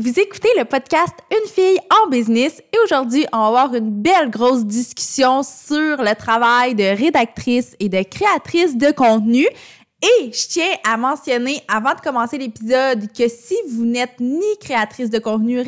Vous écoutez le podcast Une fille en business et aujourd'hui, on va avoir une belle grosse discussion sur le travail de rédactrice et de créatrice de contenu. Et je tiens à mentionner avant de commencer l'épisode que si vous n'êtes ni créatrice de contenu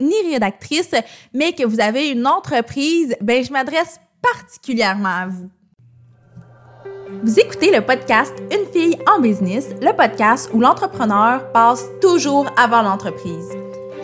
ni rédactrice, mais que vous avez une entreprise, ben je m'adresse particulièrement à vous. Vous écoutez le podcast Une fille en business, le podcast où l'entrepreneur passe toujours avant l'entreprise.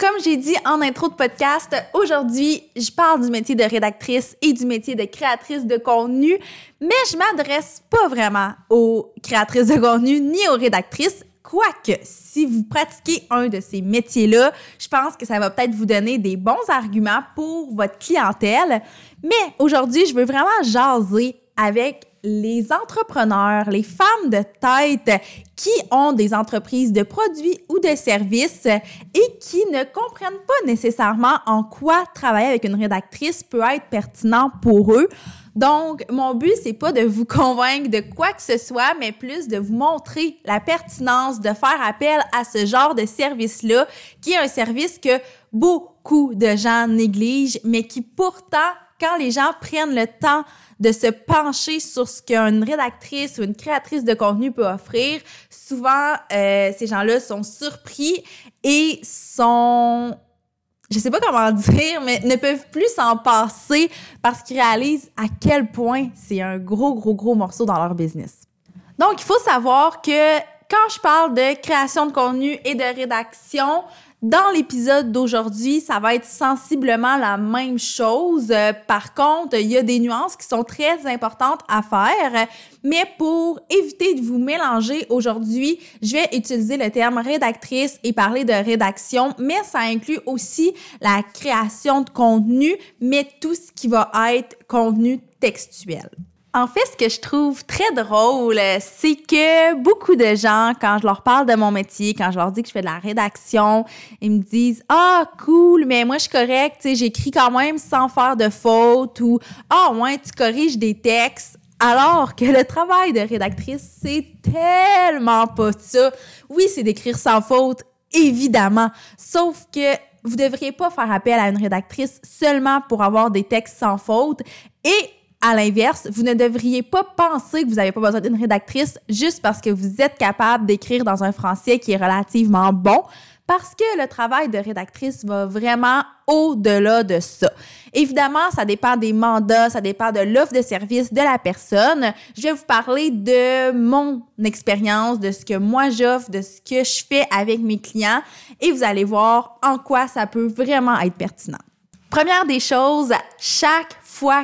comme j'ai dit en intro de podcast, aujourd'hui, je parle du métier de rédactrice et du métier de créatrice de contenu, mais je m'adresse pas vraiment aux créatrices de contenu ni aux rédactrices. Quoique, si vous pratiquez un de ces métiers-là, je pense que ça va peut-être vous donner des bons arguments pour votre clientèle. Mais aujourd'hui, je veux vraiment jaser avec les entrepreneurs, les femmes de tête qui ont des entreprises de produits ou de services et qui ne comprennent pas nécessairement en quoi travailler avec une rédactrice peut être pertinent pour eux. Donc, mon but, c'est pas de vous convaincre de quoi que ce soit, mais plus de vous montrer la pertinence de faire appel à ce genre de service-là, qui est un service que beaucoup de gens négligent, mais qui pourtant, quand les gens prennent le temps de se pencher sur ce qu'une rédactrice ou une créatrice de contenu peut offrir, souvent, euh, ces gens-là sont surpris et sont je sais pas comment dire, mais ne peuvent plus s'en passer parce qu'ils réalisent à quel point c'est un gros, gros, gros morceau dans leur business. Donc, il faut savoir que quand je parle de création de contenu et de rédaction, dans l'épisode d'aujourd'hui, ça va être sensiblement la même chose. Par contre, il y a des nuances qui sont très importantes à faire. Mais pour éviter de vous mélanger aujourd'hui, je vais utiliser le terme rédactrice et parler de rédaction, mais ça inclut aussi la création de contenu, mais tout ce qui va être contenu textuel. En fait, ce que je trouve très drôle, c'est que beaucoup de gens, quand je leur parle de mon métier, quand je leur dis que je fais de la rédaction, ils me disent Ah, cool, mais moi je suis correct, j'écris quand même sans faire de faute ou Ah, ouais, tu corriges des textes. Alors que le travail de rédactrice, c'est tellement pas ça. Oui, c'est d'écrire sans faute, évidemment. Sauf que vous devriez pas faire appel à une rédactrice seulement pour avoir des textes sans faute. Et à l'inverse, vous ne devriez pas penser que vous n'avez pas besoin d'une rédactrice juste parce que vous êtes capable d'écrire dans un français qui est relativement bon, parce que le travail de rédactrice va vraiment au-delà de ça. Évidemment, ça dépend des mandats, ça dépend de l'offre de service de la personne. Je vais vous parler de mon expérience, de ce que moi j'offre, de ce que je fais avec mes clients et vous allez voir en quoi ça peut vraiment être pertinent. Première des choses, chaque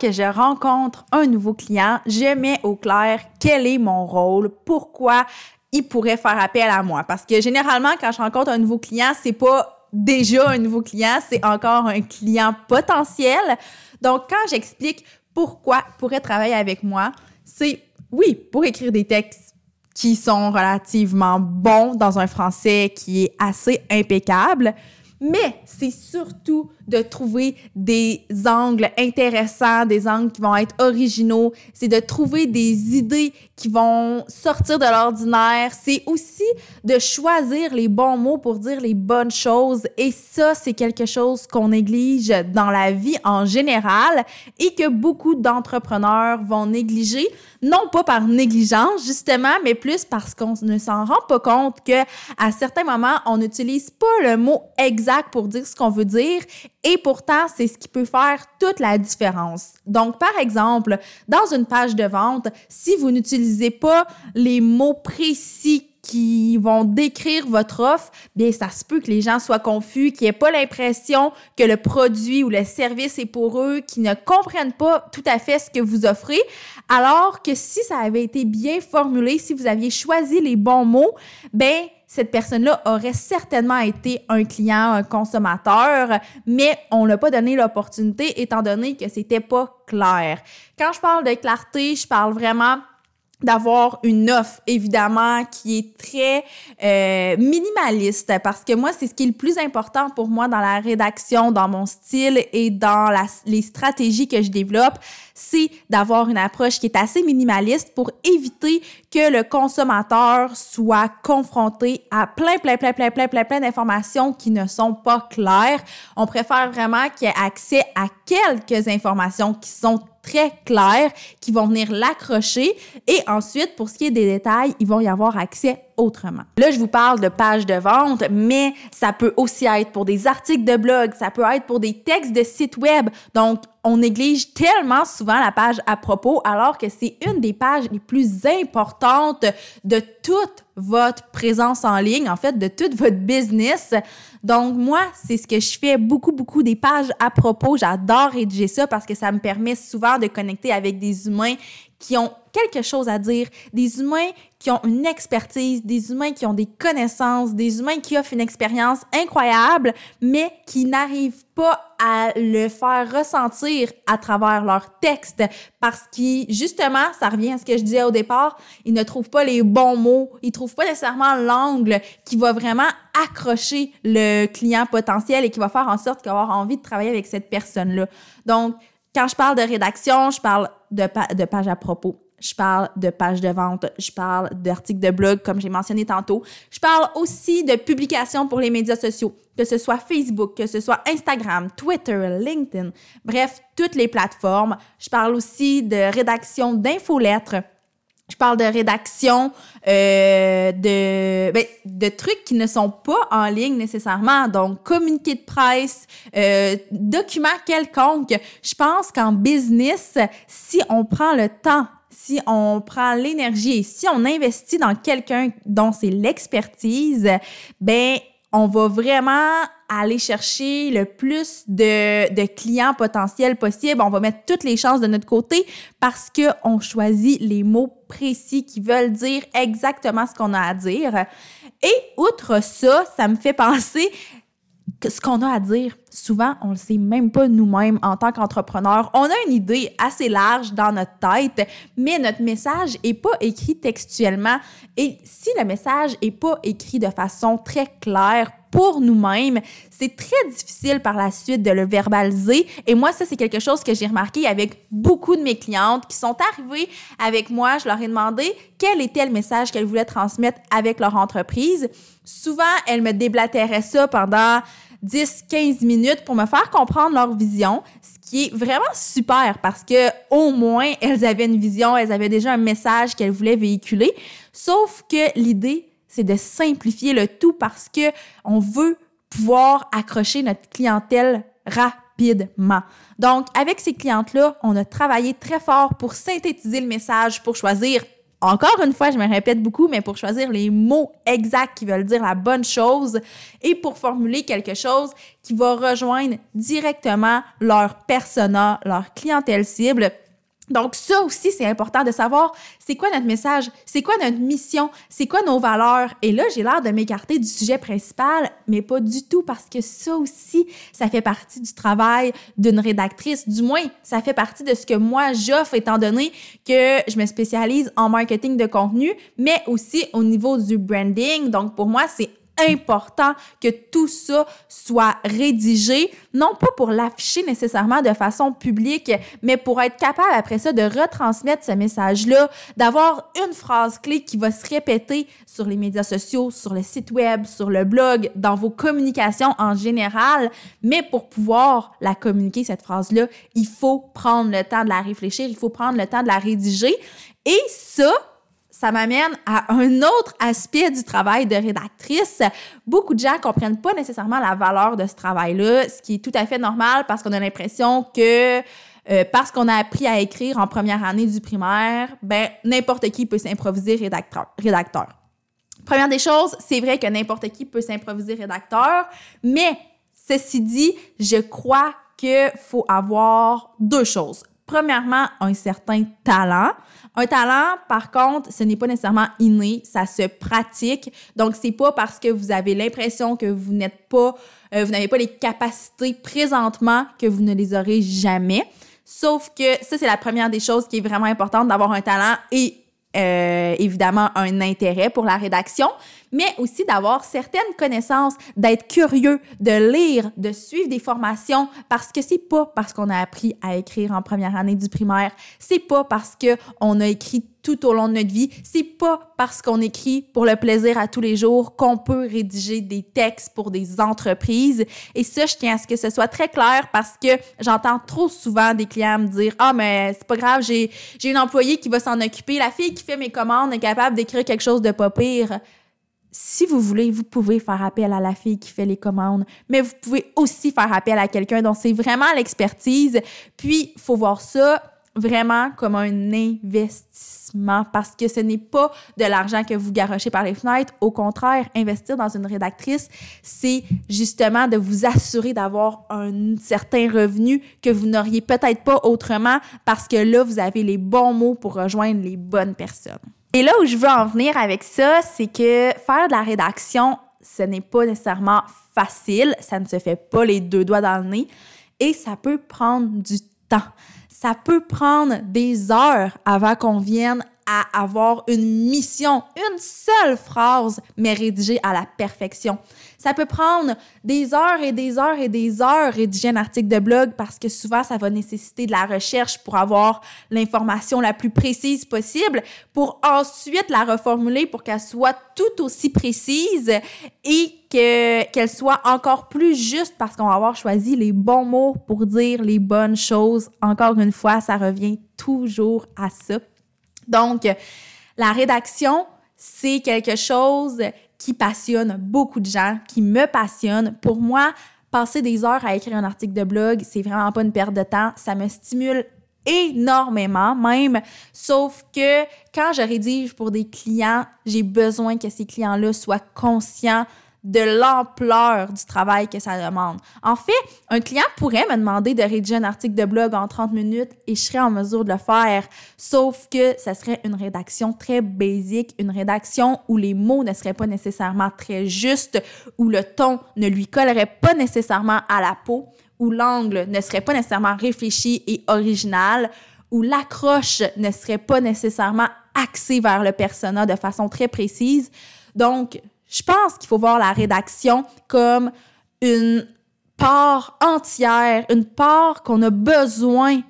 que je rencontre un nouveau client, je mets au clair quel est mon rôle, pourquoi il pourrait faire appel à moi. Parce que généralement, quand je rencontre un nouveau client, c'est pas déjà un nouveau client, c'est encore un client potentiel. Donc, quand j'explique pourquoi il pourrait travailler avec moi, c'est oui, pour écrire des textes qui sont relativement bons dans un français qui est assez impeccable, mais c'est surtout de trouver des angles intéressants, des angles qui vont être originaux. C'est de trouver des idées qui vont sortir de l'ordinaire. C'est aussi de choisir les bons mots pour dire les bonnes choses. Et ça, c'est quelque chose qu'on néglige dans la vie en général et que beaucoup d'entrepreneurs vont négliger. Non pas par négligence, justement, mais plus parce qu'on ne s'en rend pas compte que à certains moments, on n'utilise pas le mot exact pour dire ce qu'on veut dire et pourtant, c'est ce qui peut faire toute la différence. Donc, par exemple, dans une page de vente, si vous n'utilisez pas les mots précis qui vont décrire votre offre, bien, ça se peut que les gens soient confus, qu'ils n'aient pas l'impression que le produit ou le service est pour eux, qu'ils ne comprennent pas tout à fait ce que vous offrez. Alors que si ça avait été bien formulé, si vous aviez choisi les bons mots, ben cette personne-là aurait certainement été un client, un consommateur, mais on n'a pas donné l'opportunité étant donné que c'était pas clair. Quand je parle de clarté, je parle vraiment d'avoir une offre évidemment qui est très euh, minimaliste. Parce que moi c'est ce qui est le plus important pour moi dans la rédaction dans mon style et dans les stratégies que je développe c'est d'avoir une approche qui est assez minimaliste pour éviter que le consommateur soit confronté à plein plein plein plein plein plein plein d'informations qui ne sont pas claires. On préfère vraiment qu'il ait accès à quelques informations qui sont très clairs qui vont venir l'accrocher. Et ensuite, pour ce qui est des détails, ils vont y avoir accès autrement. Là, je vous parle de pages de vente, mais ça peut aussi être pour des articles de blog, ça peut être pour des textes de site web. Donc, on néglige tellement souvent la page à propos, alors que c'est une des pages les plus importantes de toute votre présence en ligne, en fait, de toute votre business. Donc, moi, c'est ce que je fais beaucoup, beaucoup des pages à propos. J'adore rédiger ça parce que ça me permet souvent de connecter avec des humains qui ont quelque chose à dire, des humains qui ont une expertise, des humains qui ont des connaissances, des humains qui offrent une expérience incroyable, mais qui n'arrivent pas à le faire ressentir à travers leur texte parce qu'ils, justement, ça revient à ce que je disais au départ, ils ne trouvent pas les bons mots, ils trouvent pas nécessairement l'angle qui va vraiment accrocher le client potentiel et qui va faire en sorte qu'il va avoir envie de travailler avec cette personne-là. Donc, quand je parle de rédaction, je parle de, de page à propos. Je parle de pages de vente, je parle d'articles de blog, comme j'ai mentionné tantôt. Je parle aussi de publications pour les médias sociaux, que ce soit Facebook, que ce soit Instagram, Twitter, LinkedIn, bref, toutes les plateformes. Je parle aussi de rédaction d'infolettres. Je parle de rédaction euh, de, ben, de trucs qui ne sont pas en ligne nécessairement. Donc, communiqué de presse, euh, document quelconque. Je pense qu'en business, si on prend le temps si on prend l'énergie si on investit dans quelqu'un dont c'est l'expertise, ben on va vraiment aller chercher le plus de, de, clients potentiels possible. On va mettre toutes les chances de notre côté parce qu'on choisit les mots précis qui veulent dire exactement ce qu'on a à dire. Et outre ça, ça me fait penser ce qu'on a à dire. Souvent, on le sait même pas nous-mêmes en tant qu'entrepreneurs. On a une idée assez large dans notre tête, mais notre message est pas écrit textuellement. Et si le message est pas écrit de façon très claire pour nous-mêmes, c'est très difficile par la suite de le verbaliser. Et moi, ça, c'est quelque chose que j'ai remarqué avec beaucoup de mes clientes qui sont arrivées avec moi. Je leur ai demandé quel était le message qu'elles voulaient transmettre avec leur entreprise. Souvent, elles me déblatéraient ça pendant 10-15 minutes pour me faire comprendre leur vision, ce qui est vraiment super parce que au moins elles avaient une vision, elles avaient déjà un message qu'elles voulaient véhiculer. Sauf que l'idée, c'est de simplifier le tout parce que on veut pouvoir accrocher notre clientèle rapidement. Donc, avec ces clientes-là, on a travaillé très fort pour synthétiser le message, pour choisir encore une fois, je me répète beaucoup, mais pour choisir les mots exacts qui veulent dire la bonne chose et pour formuler quelque chose qui va rejoindre directement leur persona, leur clientèle cible donc ça aussi, c'est important de savoir c'est quoi notre message, c'est quoi notre mission, c'est quoi nos valeurs. Et là, j'ai l'air de m'écarter du sujet principal, mais pas du tout parce que ça aussi, ça fait partie du travail d'une rédactrice. Du moins, ça fait partie de ce que moi j'offre étant donné que je me spécialise en marketing de contenu, mais aussi au niveau du branding. Donc pour moi, c'est important que tout ça soit rédigé, non pas pour l'afficher nécessairement de façon publique, mais pour être capable après ça de retransmettre ce message-là, d'avoir une phrase clé qui va se répéter sur les médias sociaux, sur le site web, sur le blog, dans vos communications en général. Mais pour pouvoir la communiquer, cette phrase-là, il faut prendre le temps de la réfléchir, il faut prendre le temps de la rédiger. Et ça, ça m'amène à un autre aspect du travail de rédactrice. Beaucoup de gens comprennent pas nécessairement la valeur de ce travail-là, ce qui est tout à fait normal parce qu'on a l'impression que euh, parce qu'on a appris à écrire en première année du primaire, ben n'importe qui peut s'improviser rédacteur. Première des choses, c'est vrai que n'importe qui peut s'improviser rédacteur, mais ceci dit, je crois qu'il faut avoir deux choses. Premièrement, un certain talent. Un talent, par contre, ce n'est pas nécessairement inné, ça se pratique. Donc, c'est pas parce que vous avez l'impression que vous n'êtes pas, euh, vous n'avez pas les capacités présentement que vous ne les aurez jamais. Sauf que ça, c'est la première des choses qui est vraiment importante d'avoir un talent et euh, évidemment un intérêt pour la rédaction, mais aussi d'avoir certaines connaissances, d'être curieux, de lire, de suivre des formations, parce que c'est pas parce qu'on a appris à écrire en première année du primaire, c'est pas parce que on a écrit tout au long de notre vie, c'est pas parce qu'on écrit pour le plaisir à tous les jours qu'on peut rédiger des textes pour des entreprises. Et ça, je tiens à ce que ce soit très clair parce que j'entends trop souvent des clients me dire "Ah mais c'est pas grave, j'ai j'ai une employée qui va s'en occuper, la fille qui fait mes commandes est capable d'écrire quelque chose de pas pire." Si vous voulez, vous pouvez faire appel à la fille qui fait les commandes, mais vous pouvez aussi faire appel à quelqu'un dont c'est vraiment l'expertise. Puis, il faut voir ça vraiment comme un investissement parce que ce n'est pas de l'argent que vous garochez par les fenêtres. Au contraire, investir dans une rédactrice, c'est justement de vous assurer d'avoir un certain revenu que vous n'auriez peut-être pas autrement parce que là, vous avez les bons mots pour rejoindre les bonnes personnes. Et là où je veux en venir avec ça, c'est que faire de la rédaction, ce n'est pas nécessairement facile, ça ne se fait pas les deux doigts dans le nez et ça peut prendre du temps. Ça peut prendre des heures avant qu'on vienne à avoir une mission, une seule phrase, mais rédigée à la perfection. Ça peut prendre des heures et des heures et des heures rédiger un article de blog parce que souvent, ça va nécessiter de la recherche pour avoir l'information la plus précise possible, pour ensuite la reformuler pour qu'elle soit tout aussi précise et que, qu'elle soit encore plus juste parce qu'on va avoir choisi les bons mots pour dire les bonnes choses. Encore une fois, ça revient toujours à ça. Donc, la rédaction, c'est quelque chose qui passionne beaucoup de gens, qui me passionne. Pour moi, passer des heures à écrire un article de blog, c'est vraiment pas une perte de temps. Ça me stimule énormément même, sauf que quand je rédige pour des clients, j'ai besoin que ces clients-là soient conscients de l'ampleur du travail que ça demande. En fait, un client pourrait me demander de rédiger un article de blog en 30 minutes et je serais en mesure de le faire, sauf que ça serait une rédaction très basique, une rédaction où les mots ne seraient pas nécessairement très justes, où le ton ne lui collerait pas nécessairement à la peau, où l'angle ne serait pas nécessairement réfléchi et original, où l'accroche ne serait pas nécessairement axée vers le persona de façon très précise. Donc, je pense qu'il faut voir la rédaction comme une part entière, une part qu'on a besoin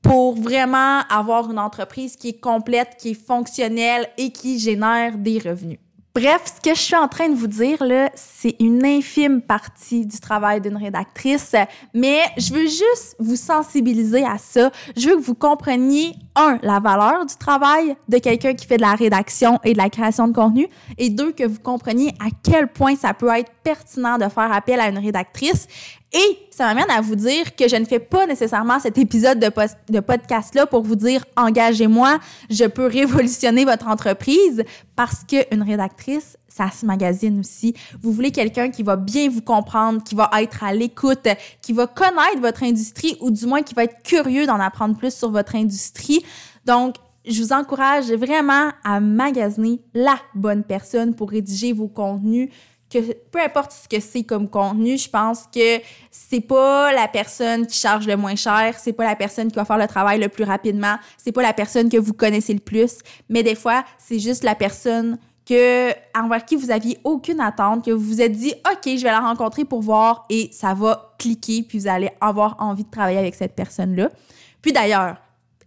pour vraiment avoir une entreprise qui est complète, qui est fonctionnelle et qui génère des revenus. Bref, ce que je suis en train de vous dire, là, c'est une infime partie du travail d'une rédactrice, mais je veux juste vous sensibiliser à ça. Je veux que vous compreniez, un, la valeur du travail de quelqu'un qui fait de la rédaction et de la création de contenu, et deux, que vous compreniez à quel point ça peut être pertinent de faire appel à une rédactrice et ça m'amène à vous dire que je ne fais pas nécessairement cet épisode de, podcast-là pour vous dire engagez-moi, je peux révolutionner votre entreprise parce qu'une rédactrice, ça se magazine aussi. Vous voulez quelqu'un qui va bien vous comprendre, qui va être à l'écoute, qui va connaître votre industrie ou du moins qui va être curieux d'en apprendre plus sur votre industrie. Donc, je vous encourage vraiment à magasiner la bonne personne pour rédiger vos contenus peu importe ce que c'est comme contenu, je pense que c'est pas la personne qui charge le moins cher, c'est pas la personne qui va faire le travail le plus rapidement, c'est pas la personne que vous connaissez le plus, mais des fois, c'est juste la personne que envers qui vous aviez aucune attente, que vous vous êtes dit OK, je vais la rencontrer pour voir et ça va cliquer puis vous allez avoir envie de travailler avec cette personne-là. Puis d'ailleurs,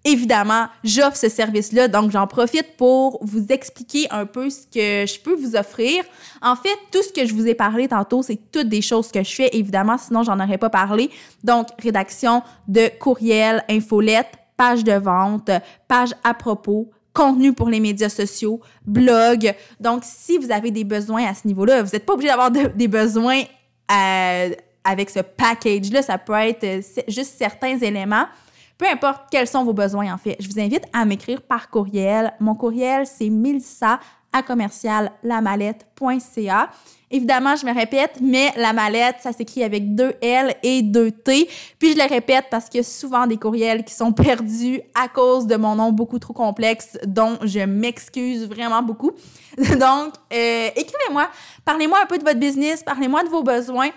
Évidemment, j'offre ce service-là, donc j'en profite pour vous expliquer un peu ce que je peux vous offrir. En fait, tout ce que je vous ai parlé tantôt, c'est toutes des choses que je fais, évidemment, sinon j'en aurais pas parlé. Donc, rédaction de courriel, infolette, page de vente, page à propos, contenu pour les médias sociaux, blog. Donc, si vous avez des besoins à ce niveau-là, vous n'êtes pas obligé d'avoir des besoins euh, avec ce package-là. Ça peut être euh, juste certains éléments. Peu importe quels sont vos besoins, en fait. Je vous invite à m'écrire par courriel. Mon courriel, c'est lamalette.ca. Évidemment, je me répète, mais la mallette, ça s'écrit avec deux L et deux T. Puis je le répète parce qu'il y a souvent des courriels qui sont perdus à cause de mon nom beaucoup trop complexe, dont je m'excuse vraiment beaucoup. Donc, euh, écrivez-moi, parlez-moi un peu de votre business, parlez-moi de vos besoins.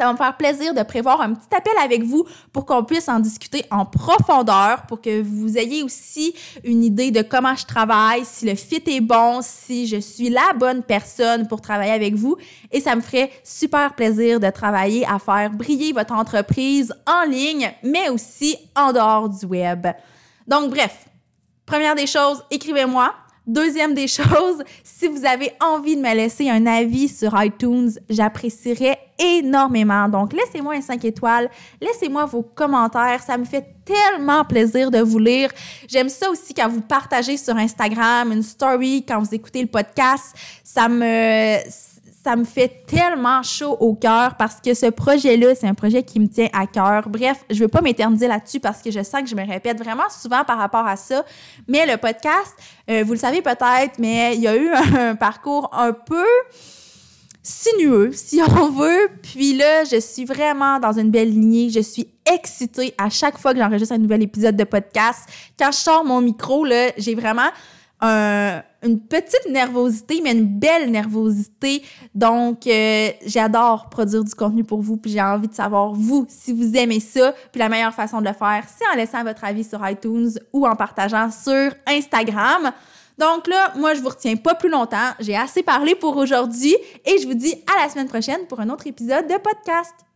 Ça va me faire plaisir de prévoir un petit appel avec vous pour qu'on puisse en discuter en profondeur, pour que vous ayez aussi une idée de comment je travaille, si le fit est bon, si je suis la bonne personne pour travailler avec vous. Et ça me ferait super plaisir de travailler à faire briller votre entreprise en ligne, mais aussi en dehors du web. Donc, bref, première des choses, écrivez-moi. Deuxième des choses, si vous avez envie de me laisser un avis sur iTunes, j'apprécierais énormément. Donc, laissez-moi un 5 étoiles, laissez-moi vos commentaires, ça me fait tellement plaisir de vous lire. J'aime ça aussi quand vous partagez sur Instagram une story, quand vous écoutez le podcast, ça me ça me fait tellement chaud au cœur parce que ce projet-là, c'est un projet qui me tient à cœur. Bref, je veux pas m'éterniser là-dessus parce que je sens que je me répète vraiment souvent par rapport à ça. Mais le podcast, euh, vous le savez peut-être, mais il y a eu un, parcours un peu sinueux, si on veut. Puis là, je suis vraiment dans une belle lignée. Je suis excitée à chaque fois que j'enregistre un nouvel épisode de podcast. Quand je sors mon micro, là, j'ai vraiment une petite nervosité, mais une belle nervosité. Donc, euh, j'adore produire du contenu pour vous, puis j'ai envie de savoir, vous, si vous aimez ça. Puis la meilleure façon de le faire, c'est en laissant votre avis sur iTunes ou en partageant sur Instagram. Donc là, moi, je vous retiens pas plus longtemps. J'ai assez parlé pour aujourd'hui et je vous dis à la semaine prochaine pour un autre épisode de podcast.